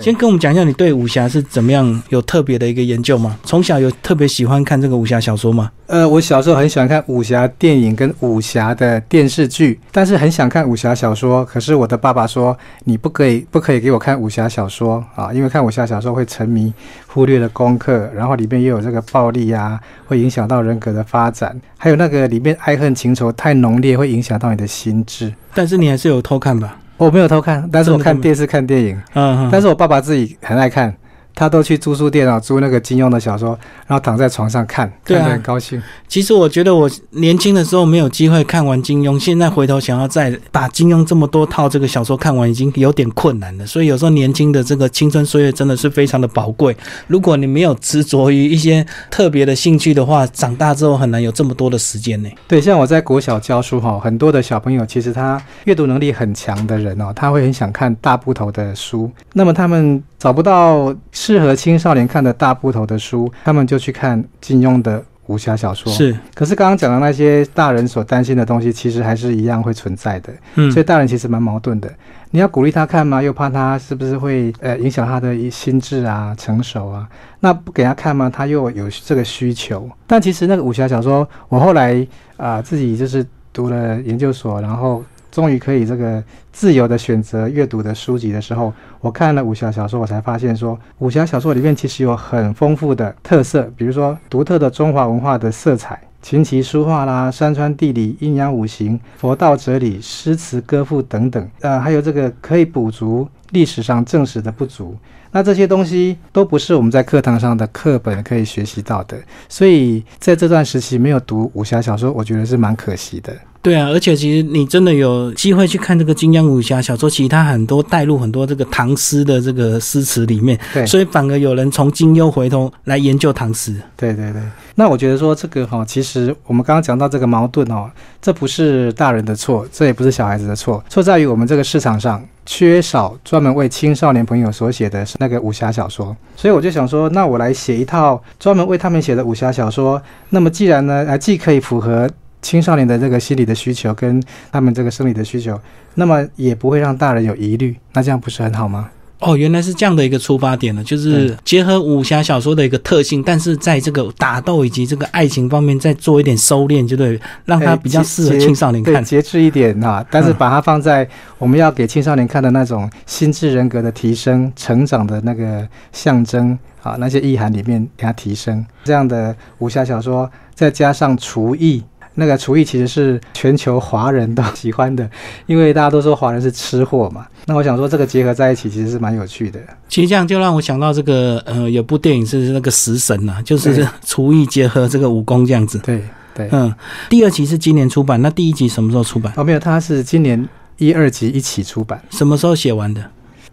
先跟我们讲一下，你对武侠是怎么样有特别的一个研究吗？从小有特别喜欢看这个武侠小说吗？呃，我小时候很喜欢看武侠电影跟武侠的电视剧，但是很想看武侠小说。可是我的爸爸说，你不可以，不可以给我看武侠小说啊，因为看武侠小说会沉迷，忽略了功课，然后里面又有这个暴力啊，会影响到人格的发展，还有那个里面爱恨情仇太浓烈，会影响到你的心智。但是你还是有偷看吧？我没有偷看，但是我看电视看电影，嗯，但是我爸爸自己很爱看。他都去租书店啊，租那个金庸的小说，然后躺在床上看，看得很高兴。其实我觉得我年轻的时候没有机会看完金庸，现在回头想要再把金庸这么多套这个小说看完，已经有点困难了。所以有时候年轻的这个青春岁月真的是非常的宝贵。如果你没有执着于一些特别的兴趣的话，长大之后很难有这么多的时间呢。对，像我在国小教书哈，很多的小朋友其实他阅读能力很强的人哦，他会很想看大部头的书，那么他们。找不到适合青少年看的大部头的书，他们就去看金庸的武侠小说。是，可是刚刚讲的那些大人所担心的东西，其实还是一样会存在的。嗯，所以大人其实蛮矛盾的。你要鼓励他看吗？又怕他是不是会呃影响他的心智啊、成熟啊？那不给他看吗？他又有这个需求。但其实那个武侠小说，我后来啊自己就是读了研究所，然后。终于可以这个自由的选择阅读的书籍的时候，我看了武侠小说，我才发现说，武侠小说里面其实有很丰富的特色，比如说独特的中华文化的色彩，琴棋书画啦，山川地理、阴阳五行、佛道哲理、诗词歌赋等等，呃，还有这个可以补足历史上正史的不足。那这些东西都不是我们在课堂上的课本可以学习到的，所以在这段时期没有读武侠小说，我觉得是蛮可惜的。对啊，而且其实你真的有机会去看这个金庸武侠小说，其实它很多带入很多这个唐诗的这个诗词里面，对，所以反而有人从金庸回头来研究唐诗。对对对，那我觉得说这个哈，其实我们刚刚讲到这个矛盾哦，这不是大人的错，这也不是小孩子的错，错在于我们这个市场上缺少专门为青少年朋友所写的那个武侠小说，所以我就想说，那我来写一套专门为他们写的武侠小说，那么既然呢，啊，既可以符合。青少年的这个心理的需求跟他们这个生理的需求，那么也不会让大人有疑虑，那这样不是很好吗？哦，原来是这样的一个出发点呢，就是结合武侠小说的一个特性，但是在这个打斗以及这个爱情方面再做一点收敛，就对，让它比较适合青少年看，节制一点哈。但是把它放在我们要给青少年看的那种心智人格的提升、成长的那个象征啊，那些意涵里面给它提升。这样的武侠小说再加上厨艺。那个厨艺其实是全球华人都喜欢的，因为大家都说华人是吃货嘛。那我想说，这个结合在一起其实是蛮有趣的。其实这样就让我想到这个，呃，有部电影是那个食神呐，就是厨艺结合这个武功这样子。对对，嗯。第二集是今年出版，那第一集什么时候出版？哦，没有，它是今年一二集一起出版。什么时候写完的？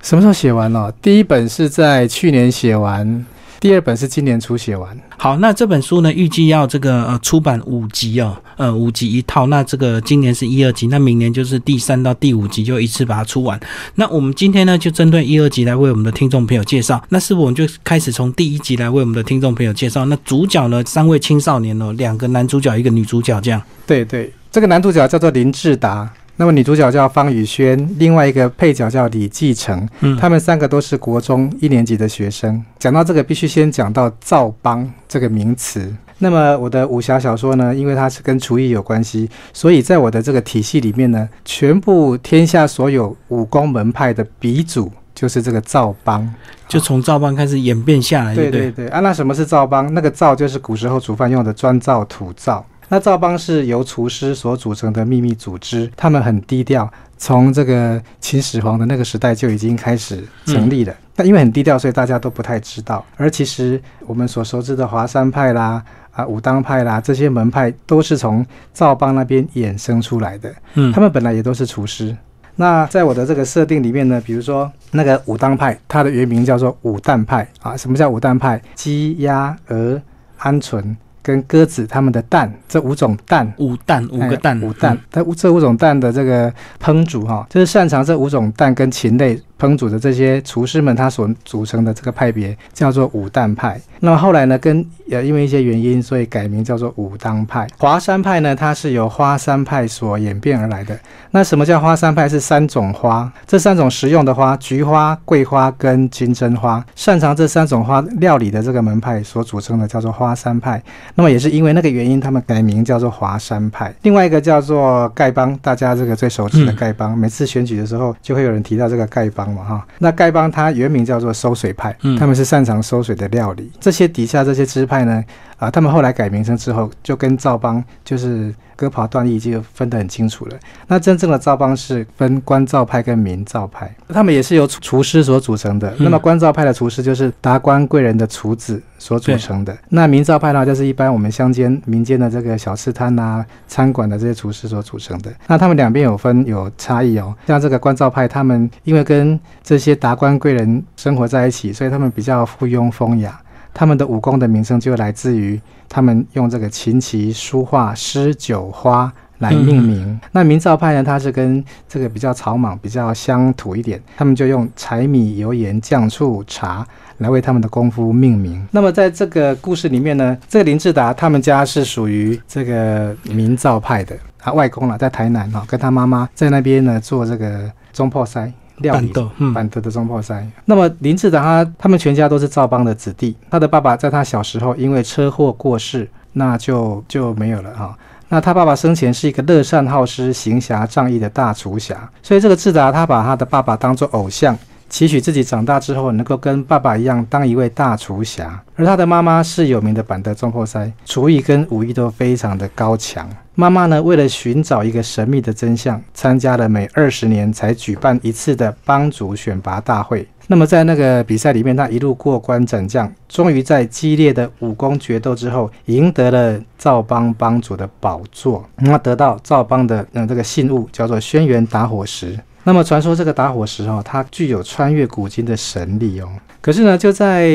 什么时候写完了？第一本是在去年写完。第二本是今年初写完。好，那这本书呢，预计要这个呃出版五集哦，呃五集一套。那这个今年是一二集，那明年就是第三到第五集就一次把它出完。那我们今天呢，就针对一二集来为我们的听众朋友介绍。那是不我们就开始从第一集来为我们的听众朋友介绍？那主角呢，三位青少年哦，两个男主角，一个女主角，这样。对对，这个男主角叫做林志达。那么女主角叫方宇轩，另外一个配角叫李继成，嗯，他们三个都是国中一年级的学生。讲到这个，必须先讲到赵帮这个名词。那么我的武侠小说呢，因为它是跟厨艺有关系，所以在我的这个体系里面呢，全部天下所有武功门派的鼻祖就是这个赵帮，就从赵帮开始演变下来。对对对，啊，那什么是赵帮？那个赵就是古时候煮饭用的砖灶、土灶。那赵帮是由厨师所组成的秘密组织，他们很低调，从这个秦始皇的那个时代就已经开始成立了。那因为很低调，所以大家都不太知道。而其实我们所熟知的华山派啦、啊武当派啦这些门派，都是从赵帮那边衍生出来的。嗯，他们本来也都是厨师。那在我的这个设定里面呢，比如说那个武当派，它的原名叫做武旦派啊。什么叫武旦派？鸡、鸭、鹅、鹌鹑。跟鸽子它们的蛋，这五种蛋，五蛋五个蛋，五蛋，它这五种蛋的这个烹煮哈，就是擅长这五种蛋跟禽类烹煮的这些厨师们，他所组成的这个派别叫做武旦派。那么后来呢，跟呃因为一些原因，所以改名叫做武当派。华山派呢，它是由花山派所演变而来的。那什么叫花山派？是三种花，这三种实用的花：菊花、桂花跟金针花。擅长这三种花料理的这个门派所组成的叫做花山派。那么也是因为那个原因，他们改名叫做华山派。另外一个叫做丐帮，大家这个最熟知的丐帮，每次选举的时候就会有人提到这个丐帮嘛，哈。那丐帮它原名叫做收水派，他们是擅长收水的料理。这些底下这些支派呢，啊，他们后来改名称之后，就跟赵邦就是割袍断义就分得很清楚了。那真正的赵邦是分官赵派跟民赵派，他们也是由厨师所组成的。那么官赵派的厨师就是达官贵人的厨子所组成的。那民赵派呢，就是一般我们乡间民间的这个小吃摊啊、餐馆的这些厨师所组成的。那他们两边有分有差异哦。像这个官赵派，他们因为跟这些达官贵人生活在一起，所以他们比较附庸风雅。他们的武功的名称就来自于他们用这个琴棋书画诗酒花来命名。那明造派呢，它是跟这个比较草莽、比较乡土一点，他们就用柴米油盐酱醋茶来为他们的功夫命名。那么在这个故事里面呢，这个林志达他们家是属于这个明造派的，他外公了在台南哈，跟他妈妈在那边呢做这个中破塞。料理板德的中破塞。那么林志达他他们全家都是赵邦的子弟。他的爸爸在他小时候因为车祸过世，那就就没有了哈。那他爸爸生前是一个乐善好施、行侠仗义的大厨侠，所以这个志达他把他的爸爸当做偶像。期许自己长大之后能够跟爸爸一样当一位大厨侠，而他的妈妈是有名的板德中破塞，厨艺跟武艺都非常的高强。妈妈呢，为了寻找一个神秘的真相，参加了每二十年才举办一次的帮主选拔大会。那么在那个比赛里面，他一路过关斩将，终于在激烈的武功决斗之后，赢得了赵帮帮主的宝座，那得到赵帮的嗯这个信物，叫做轩辕打火石。那么传说这个打火石哦，它具有穿越古今的神力哦。可是呢，就在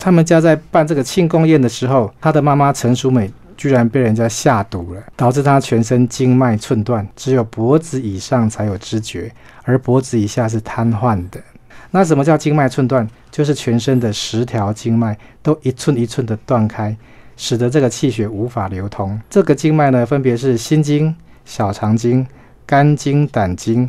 他们家在办这个庆功宴的时候，他的妈妈陈淑美居然被人家下毒了，导致他全身经脉寸断，只有脖子以上才有知觉，而脖子以下是瘫痪的。那什么叫经脉寸断？就是全身的十条经脉都一寸一寸的断开，使得这个气血无法流通。这个经脉呢，分别是心经、小肠经、肝经、胆经。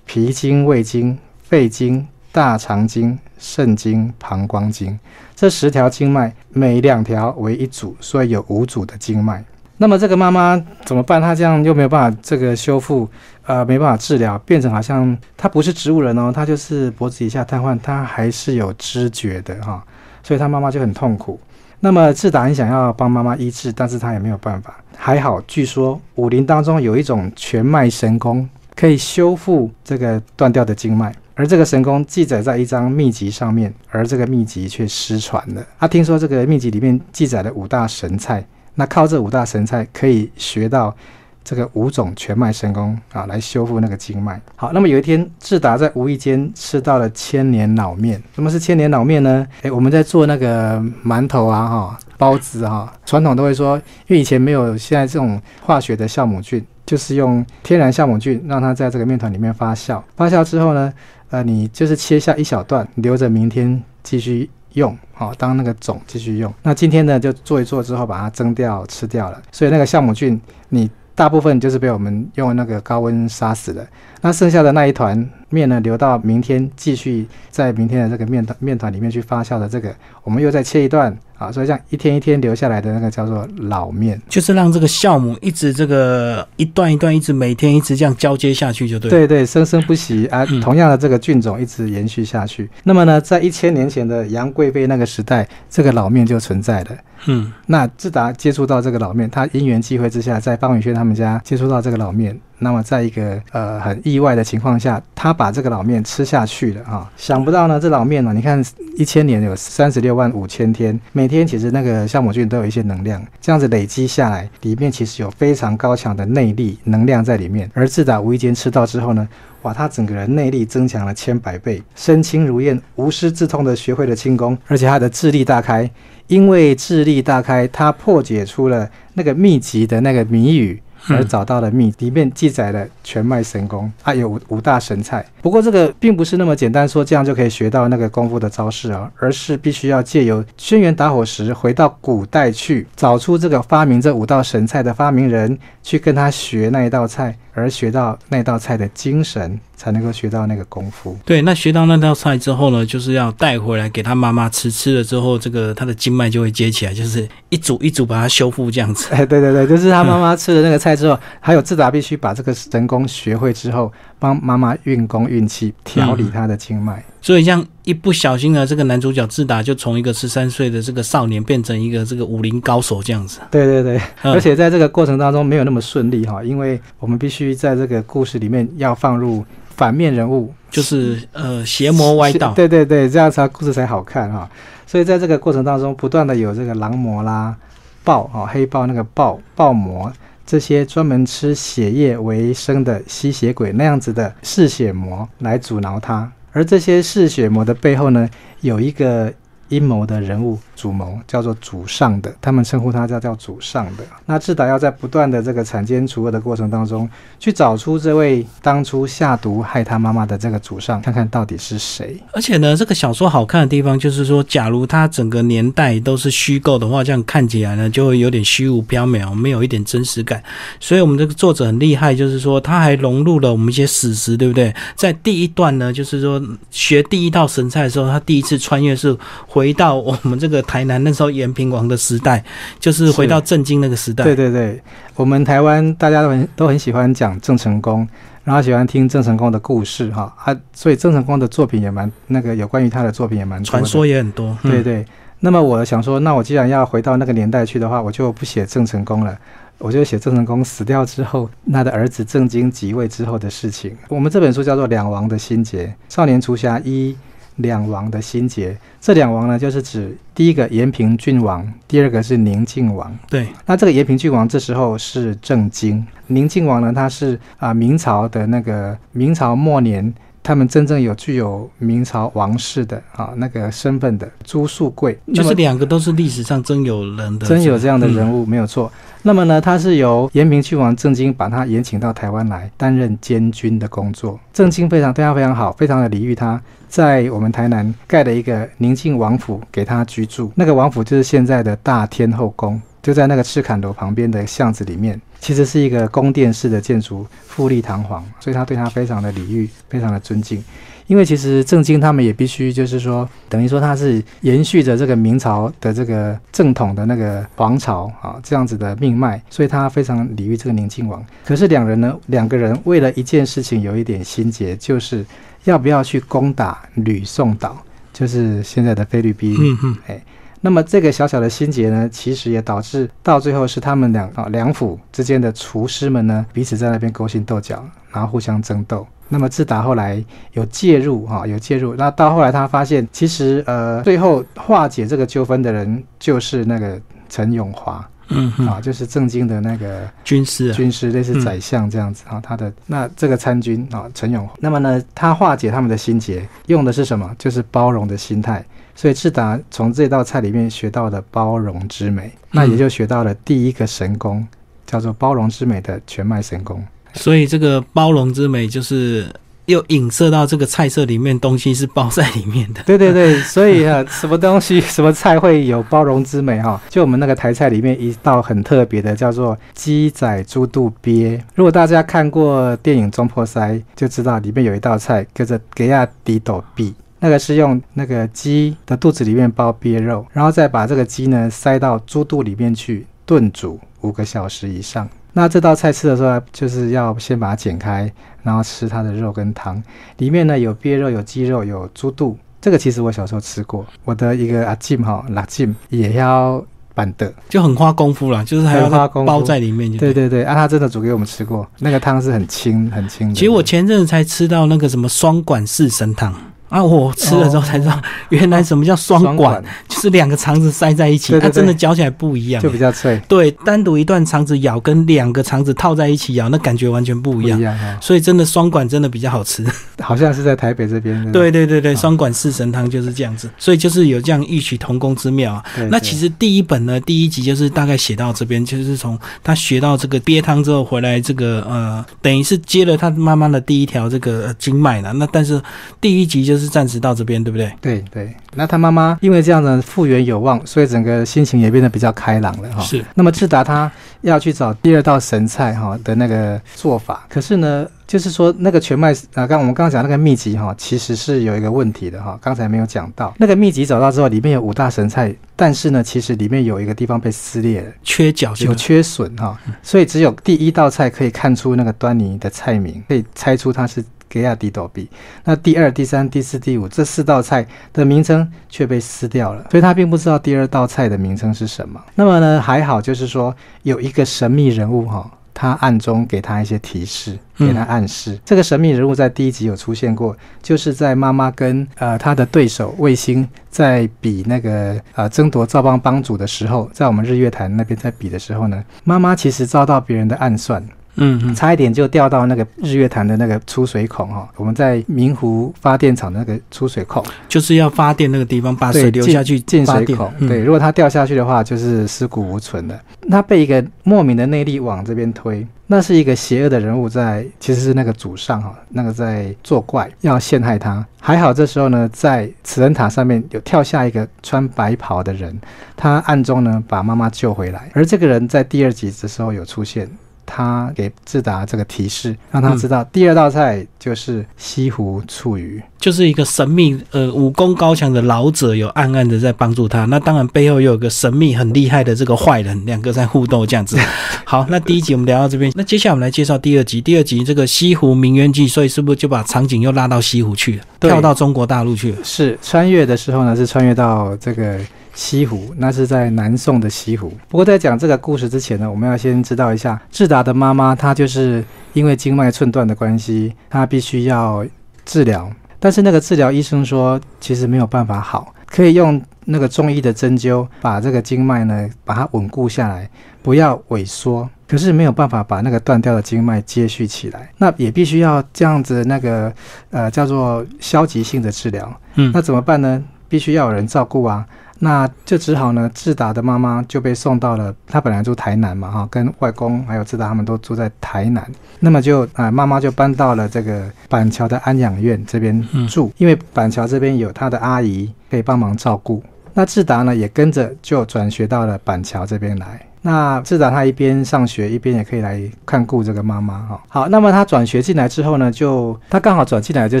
脾经、胃经、肺经、大肠经、肾经、膀胱经，这十条经脉，每两条为一组，所以有五组的经脉。那么这个妈妈怎么办？她这样又没有办法这个修复，呃，没办法治疗，变成好像她不是植物人哦，她就是脖子以下瘫痪，她还是有知觉的哈，所以她妈妈就很痛苦。那么志达很想要帮妈妈医治，但是他也没有办法。还好，据说武林当中有一种全脉神功。可以修复这个断掉的经脉，而这个神功记载在一张秘籍上面，而这个秘籍却失传了。他听说这个秘籍里面记载了五大神菜，那靠这五大神菜可以学到这个五种全脉神功啊，来修复那个经脉。好，那么有一天智达在无意间吃到了千年老面。什么是千年老面呢？诶，我们在做那个馒头啊，哈，包子哈，传统都会说，因为以前没有现在这种化学的酵母菌。就是用天然酵母菌让它在这个面团里面发酵，发酵之后呢，那，你就是切下一小段，留着明天继续用，好当那个种继续用。那今天呢，就做一做之后把它蒸掉吃掉了。所以那个酵母菌，你大部分就是被我们用那个高温杀死的。那剩下的那一团面呢，留到明天继续在明天的这个面团面团里面去发酵的这个，我们又再切一段。啊，所以这样一天一天留下来的那个叫做老面，就是让这个酵母一直这个一段一段一直每天一直这样交接下去就对。对对，生生不息啊，同样的这个菌种一直延续下去。那么呢，在一千年前的杨贵妃那个时代，这个老面就存在了。嗯，那志达接触到这个老面，他因缘际会之下，在方宇轩他们家接触到这个老面。那么，在一个呃很意外的情况下，他把这个老面吃下去了啊！想不到呢，这老面呢，你看一千年有三十六万五千天，每天其实那个酵母菌都有一些能量，这样子累积下来，里面其实有非常高强的内力能量在里面。而自打无意间吃到之后呢，哇，他整个人内力增强了千百倍，身轻如燕，无师自通的学会了轻功，而且他的智力大开。因为智力大开，他破解出了那个秘籍的那个谜语。而找到了秘，里面记载了全脉神功，啊，有五五大神菜。不过这个并不是那么简单，说这样就可以学到那个功夫的招式啊，而是必须要借由轩辕打火石回到古代去，找出这个发明这五道神菜的发明人，去跟他学那一道菜，而学到那道菜的精神，才能够学到那个功夫。对，那学到那道菜之后呢，就是要带回来给他妈妈吃，吃了之后，这个他的经脉就会接起来，就是一组一组把它修复这样子。哎，对对对，就是他妈妈吃了那个菜之后，还有自达必须把这个神功学会之后，帮妈妈运功运气，调理她的经脉。所以，像一不小心呢，这个男主角自打就从一个十三岁的这个少年变成一个这个武林高手这样子。对对对，嗯而且在这个过程当中没有那么顺利哈，因为我们必须在这个故事里面要放入反面人物，就是呃邪魔歪道。对对对，这样才故事才好看哈。所以在这个过程当中，不断的有这个狼魔啦、豹啊、黑豹那个豹豹魔这些专门吃血液为生的吸血鬼那样子的嗜血魔来阻挠他。而这些嗜血魔的背后呢，有一个阴谋的人物主谋，叫做主上的，他们称呼他叫叫主上的。那智达要在不断的这个铲奸除恶的过程当中，去找出这位当初下毒害他妈妈的这个主上，看看到底是谁。而且呢，这个小说好看的地方就是说，假如它整个年代都是虚构的话，这样看起来呢就会有点虚无缥缈，没有一点真实感。所以，我们这个作者很厉害，就是说他还融入了我们一些史实，对不对？在第一段呢，就是说学第一道神菜的时候，他第一次穿越是回到我们这个台南那时候延平王的时代，就是回到正经那个时代。对对对，我们台湾大家都很都很喜欢讲郑成功，然后喜欢听郑成功的故事哈啊，所以郑成功的作品也蛮那个有关于他的作品也蛮传说也很多。嗯对对。那么我想说，那我既然要回到那个年代去的话，我就不写郑成功了。我就写郑成功死掉之后，他的儿子郑经即位之后的事情。我们这本书叫做《两王的心结》，少年除侠一两王的心结。这两王呢，就是指第一个延平郡王，第二个是宁靖王。对，那这个延平郡王这时候是郑经，宁靖王呢，他是啊、明朝的那个明朝末年，他们真正有具有明朝王室的啊那个身份的朱树贵，就是两个都是历史上真有人的，真有这样的人物。物，没有错。那么呢，他是由延平郡王郑经把他延请到台湾来担任监军的工作。郑经非常对他非常好，非常的礼遇他，在我们台南盖了一个宁静王府给他居住。那个王府就是现在的大天后宫，就在那个赤坎楼旁边的巷子里面。其实是一个宫殿式的建筑，富丽堂皇，所以他对他非常的礼遇，非常的尊敬。因为其实郑经他们也必须就是说，等于说他是延续着这个明朝的这个正统的那个皇朝啊这样子的命脉，所以他非常礼遇这个宁靖王。可是两人呢，两个人为了一件事情有一点心结，就是要不要去攻打吕宋岛，就是现在的菲律宾。嗯嗯，哎，那么这个小小的心结呢，其实也导致到最后是他们两啊两府之间的厨师们呢，彼此在那边勾心斗角，然后互相争斗。那么智达后来有介入哈、有介入，那到后来他发现，其实呃，最后化解这个纠纷的人就是那个陈永华嗯嗯，啊，就是正经的那个军师啊，军师，类似宰相这样子啊。他的那这个参军啊，陈永，那么呢，他化解他们的心结，用的是什么？就是包容的心态。所以智达从这道菜里面学到了包容之美，那也就学到了第一个神功，叫做包容之美的全脉神功。所以这个包容之美就是又影射到这个菜色里面，东西是包在里面的。对对对，所以啊，什么东西、什么菜会有包容之美哈、就我们那个台菜里面一道很特别的，叫做鸡仔猪肚鳖。如果大家看过电影《中破塞》，就知道里面有一道菜叫做给亚迪斗臂。那个是用那个鸡的肚子里面包鳖肉，然后再把这个鸡呢塞到猪肚里面去炖煮五个小时以上。那这道菜吃的时候，就是要先把它剪开，然后吃它的肉跟汤。里面呢有鳖肉、有鸡肉、有猪肚。这个其实我小时候吃过，我的一个阿进哈拉进也要板的。就很花功夫啦，就是还要花功夫包在里面。对对对，啊，他真的煮给我们吃过，那个汤是很清很清的。其实我前阵子才吃到那个什么双管四神汤，啊，我吃了之后才知道，原来什么叫双双管，就是两个肠子塞在一起，它真的嚼起来不一样就。比较脆，对，单独一段肠子咬跟两个肠子套在一起咬，那感觉完全不不一样。所以真的双管真的比较好吃。好像是在台北这边的。对对对对，双管四神汤就是这样子，所以就是有这样异曲同工之妙啊。那其实第一本呢，第一集就是大概写到这边，就是从他学到这个鳖汤之后回来，这个呃，等于是接了他妈妈的第一条这个呃经脉了。那但是第一集就是暂时到这边，对不对？对对，那他妈妈因为这样的复原有望，所以整个心情也变得比较开朗了哈。是。那么智达他要去找第二道神菜哈的那个做法，可是呢，就是说那个全麦啊，刚我们刚刚讲那个秘籍哈，其实是有一个问题的哈，刚才没有讲到。那个秘籍找到之后，里面有五大神菜，但是呢，其实里面有一个地方被撕裂了。缺角就有缺损哈，所以只有第一道菜可以看出那个端倪的菜名，可以猜出它是格亚迪斗比。那第二、第三、第四、第五这四道菜的名称却被撕掉了，所以他并不知道第二道菜的名称是什么。那么呢，还好就是说有一个神秘人物哈。他暗中给他一些提示，给他暗示。这个神秘人物在第一集有出现过，就是在妈妈跟呃他的对手卫星在比那个呃争夺赵帮帮主的时候，在我们日月潭那边在比的时候呢，妈妈其实遭到别人的暗算，嗯嗯，差一点就掉到那个日月潭的那个出水孔哈、我们在明湖发电厂的那个出水孔，就是要发电那个地方把水流下去进水孔。嗯对，如果它掉下去的话，就是尸骨无存的。他被一个莫名的内力往这边推，那是一个邪恶的人物在，其实是那个祖上哈，那个在作怪，要陷害他。还好这时候呢，在慈恩塔上面有跳下一个穿白袍的人，他暗中呢把妈妈救回来。而这个人在第二集的时候有出现。他给智达这个提示，让他知道第二道菜就是西湖醋鱼。就是一个神秘呃武功高强的老者有暗暗的在帮助他，那当然背后又有个神秘很厉害的这个坏人，两个在互斗这样子。好，那第一集我们聊到这边，那接下来我们来介绍第二集。第二集这个西湖名媛记，所以是不是就把场景又拉到西湖去了，对跳到中国大陆去了？是穿越的时候呢，是穿越到这个西湖，那是在南宋的西湖。不过在讲这个故事之前呢，我们要先知道一下智达的妈妈，她就是因为经脉寸断的关系，她必须要治疗。但是那个治疗医生说，其实没有办法好，可以用那个中医的针灸把这个经脉呢，把它稳固下来，不要萎缩。可是没有办法把那个断掉的经脉接续起来，那也必须要这样子那个呃叫做消极性的治疗。嗯那怎么办呢？必须要有人照顾啊。那就只好呢，智达的妈妈就被送到了，她本来住台南嘛，哈，跟外公还有智达他们都住在台南，那么就啊、妈妈就搬到了这个板桥的安养院这边嗯住，因为板桥这边有她的阿姨可以帮忙照顾。那智达呢，也跟着就转学到了板桥这边来。那至少他一边上学，一边也可以来看顾这个妈妈哈。好，那么他转学进来之后呢，就他刚好转进来，就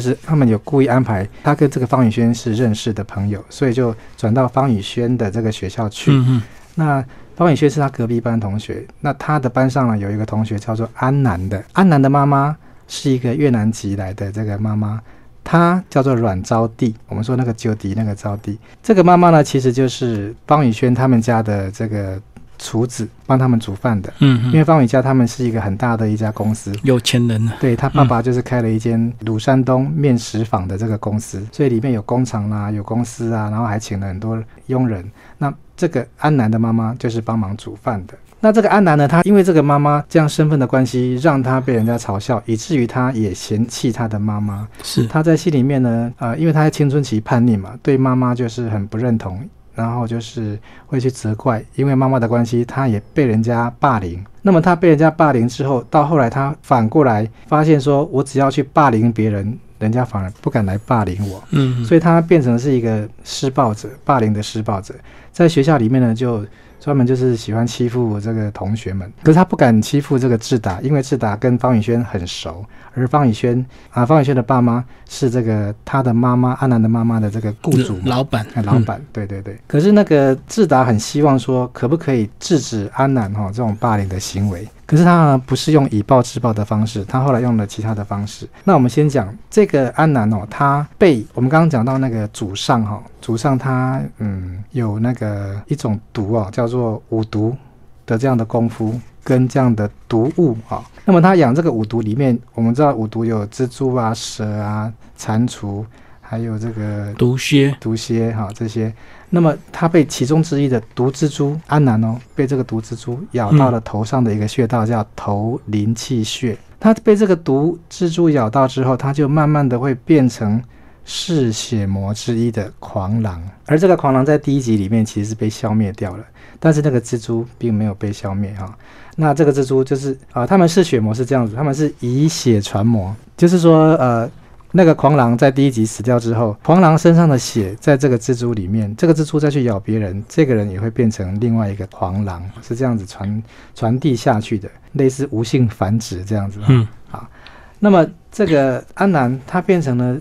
是他们有故意安排他跟这个方宇轩是认识的朋友，所以就转到方宇轩的这个学校去。嗯嗯，那方宇轩是他隔壁班同学，那他的班上呢有一个同学叫做安南的，安南的妈妈是一个越南籍来的这个妈妈。她叫做阮招娣，我们说那个九迪那个招娣，这个妈妈呢，其实就是方宇轩他们家的这个厨子，帮他们煮饭的。嗯嗯，因为方伟家他们是一个很大的一家公司，有钱人呢，对他爸爸就是开了一间鲁山东面食坊的这个公司，所以里面有工厂啦、有公司啊，然后还请了很多佣人。那这个安南的妈妈就是帮忙煮饭的。那这个安南呢，他因为这个妈妈这样身份的关系，让他被人家嘲笑，以至于他也嫌弃他的妈妈。是他在戏里面呢，呃，因为他在青春期叛逆嘛，对妈妈就是很不认同，然后就是会去责怪，因为妈妈的关系，他也被人家霸凌。那么他被人家霸凌之后，到后来他反过来发现说，我只要去霸凌别人，人家反而不敢来霸凌我，嗯，所以他变成是一个施暴者，霸凌的施暴者，在学校里面呢就。专门就是喜欢欺负这个同学们，可是他不敢欺负这个智达，因为智达跟方宇轩很熟，而方宇轩啊，方宇轩的爸妈是这个他的妈妈安南的妈妈的这个雇主老板哎，老板，对对对。可是那个智达很希望说，可不可以制止安南哈、这种霸凌的行为？可是他呢不是用以暴制暴的方式，他后来用了其他的方式。那我们先讲这个安南哦，他被我们刚刚讲到那个祖上哈、祖上他嗯有那个一种毒哦，叫做五毒的这样的功夫。跟这样的毒物啊，那么他养这个五毒里面，我们知道五毒有蜘蛛啊、蛇啊、蟾蜍，还有这个毒蝎，毒蝎哈这些。那么他被其中之一的毒蜘蛛安南哦，被这个毒蜘蛛咬到了头上的一个穴道，叫头灵气穴。他被这个毒蜘蛛咬到之后，他就慢慢的会变成嗜血魔之一的狂狼。而这个狂狼在第一集里面其实是被消灭掉了，但是那个蜘蛛并没有被消灭哈。那这个蜘蛛就是啊，他们嗜血魔是这样子，他们是以血传魔，就是说呃。那个狂狼在第一集死掉之后，狂狼身上的血在这个蜘蛛里面，这个蜘蛛再去咬别人，这个人也会变成另外一个狂狼，是这样子传传递下去的，类似无性繁殖这样子。嗯，好。那么这个安南他变成了，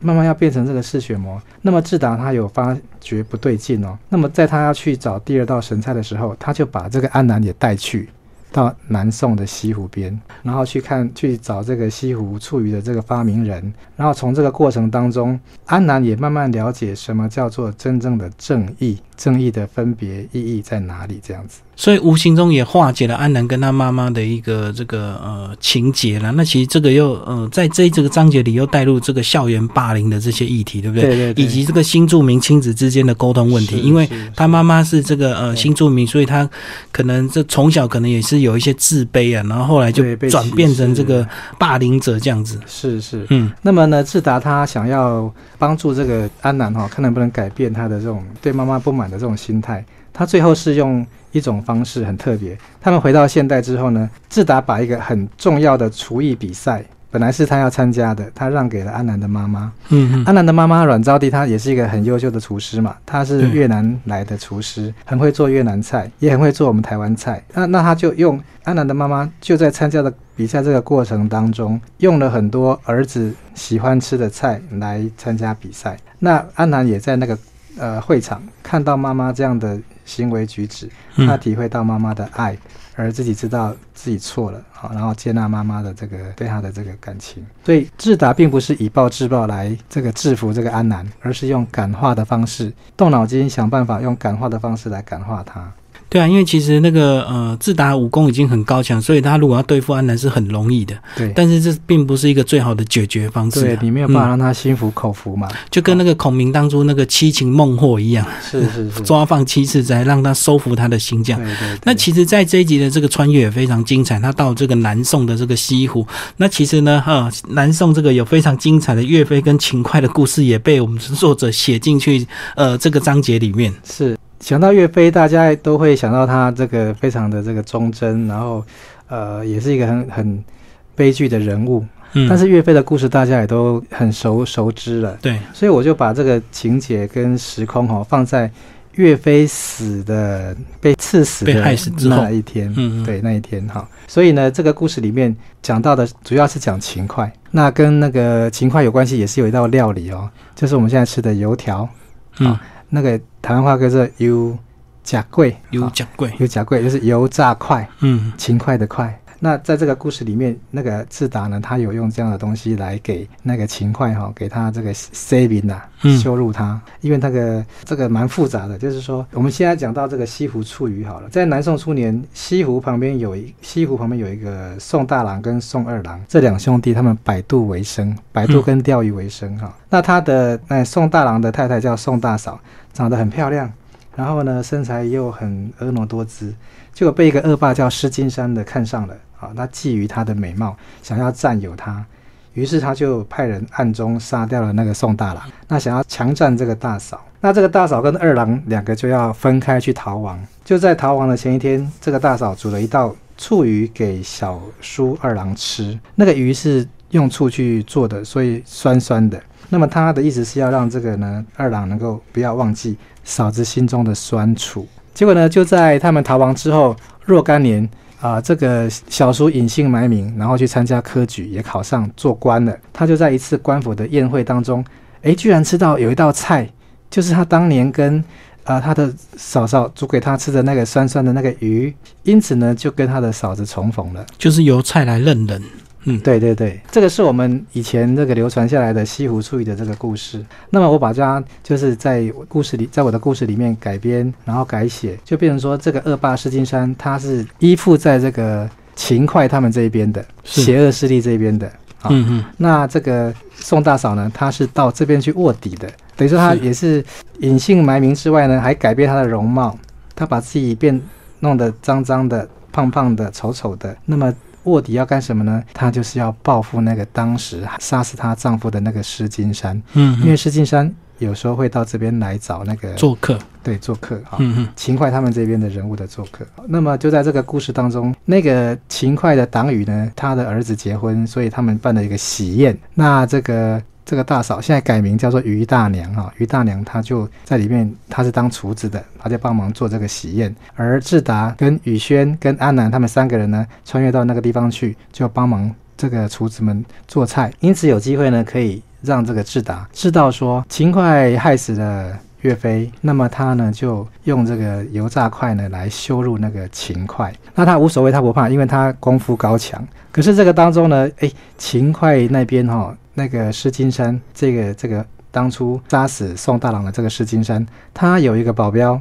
慢慢要变成这个嗜血魔。那么智达他有发觉不对劲哦，那么在他要去找第二道神菜的时候，他就把这个安南也带去。到南宋的西湖边，然后去看去找这个西湖醋鱼的这个发明人，然后从这个过程当中，安南也慢慢了解什么叫做真正的正义，正义的分别意义在哪里，这样子。所以无形中也化解了安南跟他妈妈的一个这个呃情节了。那其实这个又呃在这这个章节里又带入这个校园霸凌的这些议题，对不对？对对。以及这个新住民亲子之间的沟通问题，因为他妈妈是这个呃新住民，所以他可能这从小可能也是有一些自卑啊，然后后来就转变成这个霸凌者这样子。是是嗯。那么呢，智达他想要帮助这个安南哈，看能不能改变他的这种对妈妈不满的这种心态。他最后是用。一种方式很特别。他们回到现代之后呢，智达把一个很重要的厨艺比赛，本来是他要参加的，他让给了安南的妈妈。嗯，安南的妈妈阮昭娣，她也是一个很优秀的厨师嘛，她是越南来的厨师，很会做越南菜，也很会做我们台湾菜。那那他就用安南的妈妈就在参加的比赛这个过程当中，用了很多儿子喜欢吃的菜来参加比赛。那安南也在那个呃会场看到妈妈这样的。行为举止，他体会到妈妈的爱，而自己知道自己错了，好，然后接纳妈妈的这个对他的这个感情。所以智达并不是以暴制暴来这个制服这个安南，而是用感化的方式，动脑筋想办法，用感化的方式来感化他。对啊，因为其实那个呃，自达武功已经很高强，所以他如果要对付安南是很容易的。对，但是这并不是一个最好的解决方式。对，你没有办法让他心服口服嘛。就跟那个孔明当初那个七擒孟获一样，是是是，抓放七次才让他收服他的心这样。对对。那其实，在这一集的这个穿越也非常精彩。他到这个南宋的这个西湖，那其实呢，哈，南宋这个有非常精彩的岳飞跟秦桧的故事，也被我们作者写进去，呃，这个章节里面是。想到岳飞，大家都会想到他这个非常的这个忠贞，然后，呃，也是一个很很悲剧的人物。嗯。但是岳飞的故事大家也都很熟熟知了。对。所以我就把这个情节跟时空哈放在岳飞死的被刺死的那一天。嗯。对，那一天哈。所以呢，这个故事里面讲到的主要是讲勤快，那跟那个勤快有关系，也是有一道料理哦，就是我们现在吃的油条。嗯。那个台湾话叫做油炸贵，油炸贵，油炸贵就是油炸块，嗯，勤快的快。那在这个故事里面，那个智达呢，他有用这样的东西来给那个勤快哈，给他这个 saving 呐，羞辱他，因为那个这个蛮复杂的，就是说我们现在讲到这个西湖醋鱼好了，在南宋初年，西湖旁边有一西湖旁边有一个宋大郎跟宋二郎这两兄弟，他们摆渡为生，摆渡跟钓鱼为生哈。那他的那宋大郎的太太叫宋大嫂。长得很漂亮，然后呢，身材又很婀娜多姿，结果被一个恶霸叫施金山的看上了啊！他觊觎她的美貌，想要占有她，于是他就派人暗中杀掉了那个宋大郎，那想要强占这个大嫂。那这个大嫂跟二郎两个就要分开去逃亡。就在逃亡的前一天，这个大嫂煮了一道醋鱼给小叔二郎吃，那个鱼是用醋去做的，所以酸酸的。那么他的意思是要让这个呢二郎能够不要忘记嫂子心中的酸楚。结果呢，就在他们逃亡之后若干年啊，这个小叔隐姓埋名，然后去参加科举，也考上做官了。他就在一次官府的宴会当中，哎，居然吃到有一道菜，就是他当年跟啊他的嫂嫂煮给他吃的那个酸酸的那个鱼，因此呢，就跟他的嫂子重逢了，就是由菜来认人。嗯，对对对，这个是我们以前这个流传下来的西湖醋鱼的这个故事。那么我把它就是在故事里，在我的故事里面改编，然后改写，就变成说这个恶霸石金山他是依附在这个秦桧他们这一边的邪恶势力这边的啊。嗯嗯那这个宋大嫂呢，她是到这边去卧底的，等于说她也是隐姓埋名之外呢，还改变她的容貌，她把自己变弄得脏脏的、胖胖的、丑丑的。那么卧底要干什么呢？她就是要报复那个当时杀死她丈夫的那个施金山，嗯嗯，因为施金山有时候会到这边来找那个做客，对做客啊。嗯嗯秦桧他们这边的人物的做客。那么就在这个故事当中，那个勤快的党羽呢，他的儿子结婚，所以他们办了一个喜宴。那这个这个大嫂现在改名叫做于大娘哈，于大娘她就在里面，她是当厨子的，她在帮忙做这个喜宴。而志达跟宇轩跟阿南他们三个人呢，穿越到那个地方去，就帮忙这个厨子们做菜，因此有机会呢，可以让这个志达知道说勤快害死了。岳飞，那么他呢就用这个油炸块呢来羞辱那个秦桧，那他无所谓，他不怕，因为他功夫高强。可是这个当中呢，哎，秦桧那边哈、那个石金山，这个这个当初杀死宋大郎的这个石金山，他有一个保镖，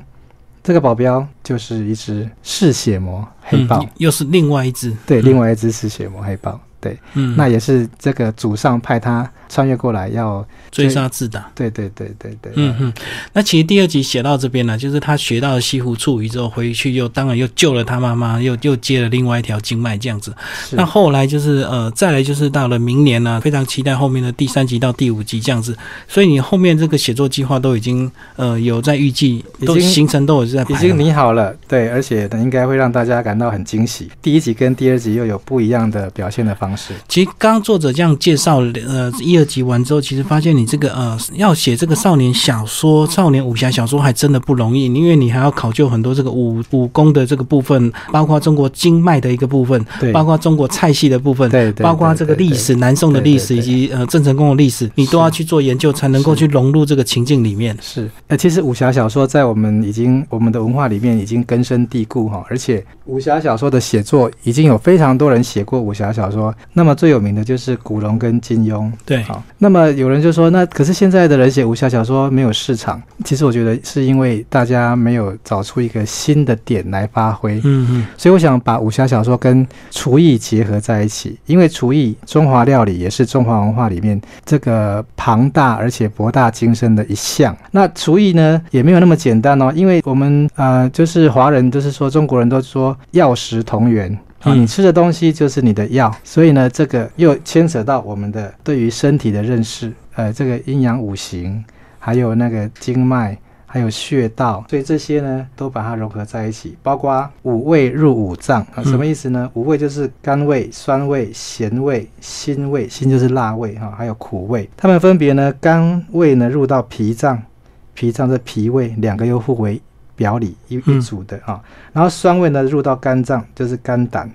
这个保镖就是一只嗜血魔黑豹，嗯又是另外一只，对，嗯。另外一只嗜血魔黑豹，对，嗯，那也是这个祖上派他穿越过来要，追杀自打。对对对对对，嗯嗯，那其实第二集写到这边呢，就是他学到了西湖醋鱼之后，回去又当然又救了他妈妈，又又接了另外一条经脉这样子。那后来就是呃，再来就是到了明年呢，非常期待后面的第三集到第五集这样子。所以你后面这个写作计划都已经呃有在预计，都行程都有在已经拟好了，对，而且，应该会让大家感到很惊喜。第一集跟第二集又有不一样的表现的方式。其实刚刚作者这样介绍，呃，一二集完之后，其实发现你这个呃，要写这个少年小说、少年武侠小说还真的不容易，因为你还要考究很多这个武武功的这个部分，包括中国经脉的一个部分，对，包括中国菜系的部分，对对，包括这个历史、南宋的历史以及呃郑成功的历史，你都要去做研究，才能够去融入这个情境里面。是，呃，其实武侠小说在我们已经我们的文化里面已经根深蒂固哈，而且武侠小说的写作已经有非常多人写过武侠小说。那么最有名的就是古龙跟金庸。对，好，那么有人就说，那可是现在的人写武侠小说没有市场。其实我觉得是因为大家没有找出一个新的点来发挥。嗯嗯，所以我想把武侠小说跟厨艺结合在一起，因为厨艺中华料理也是中华文化里面这个庞大而且博大精深的一项。那厨艺呢也没有那么简单哦，因为我们呃就是华人，就是说中国人都说药食同源。你吃的东西就是你的药，所以呢，这个又牵扯到我们的对于身体的认识，呃，这个阴阳五行，还有那个经脉，还有穴道，所以这些呢都把它融合在一起，包括五味入五脏啊，嗯。什么意思呢？五味就是甘味、酸味、咸味、辛味，辛就是辣味哈，还有苦味，它们分别呢，甘味呢入到脾脏，脾脏的脾胃，两个又互为表里一嗯。一组的啊，然后酸味呢入到肝脏，就是肝胆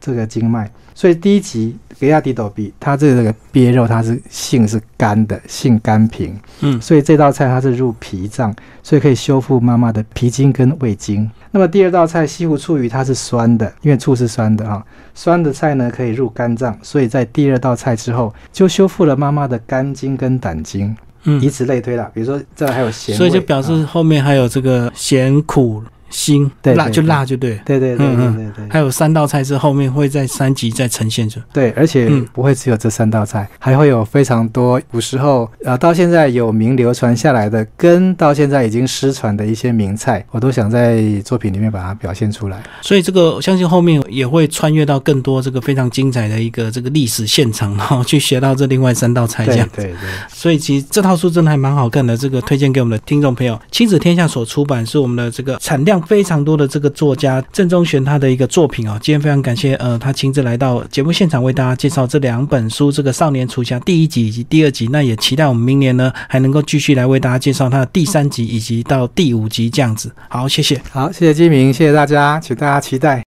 这个经脉。所以第一集给亚迪斗比，它这个鳖肉它是性是肝的，性肝平，嗯所以这道菜它是入脾脏，所以可以修复妈妈的脾经跟胃经。那么第二道菜西湖醋鱼它是酸的，因为醋是酸的哈、酸的菜呢可以入肝脏，所以在第二道菜之后就修复了妈妈的肝经跟胆经，以嗯，此类推啦。比如说这还有咸，所以就表示啊后面还有这个咸苦辛辣，就辣就对。对对对对对对。还有三道菜是后面会在三集再呈现出。对，而且嗯不会只有这三道菜，还会有非常多古时候呃到现在有名流传下来的，跟到现在已经失传的一些名菜，我都想在作品里面把它表现出来。所以这个我相信后面也会穿越到更多这个非常精彩的一个这个历史现场，然后去学到这另外三道菜这样。对对对，所以其实这套书真的还蛮好看的，这个推荐给我们的听众朋友。亲子天下所出版是我们的这个产非常多的这个作家郑中玄他的一个作品哦。今天非常感谢呃他亲自来到节目现场为大家介绍这两本书，这个《少年厨侠》第一集以及第二集。那也期待我们明年呢还能够继续来为大家介绍他的第三集以及到第五集这样子。好，谢谢。好，谢谢金明，谢谢大家，请大家期待。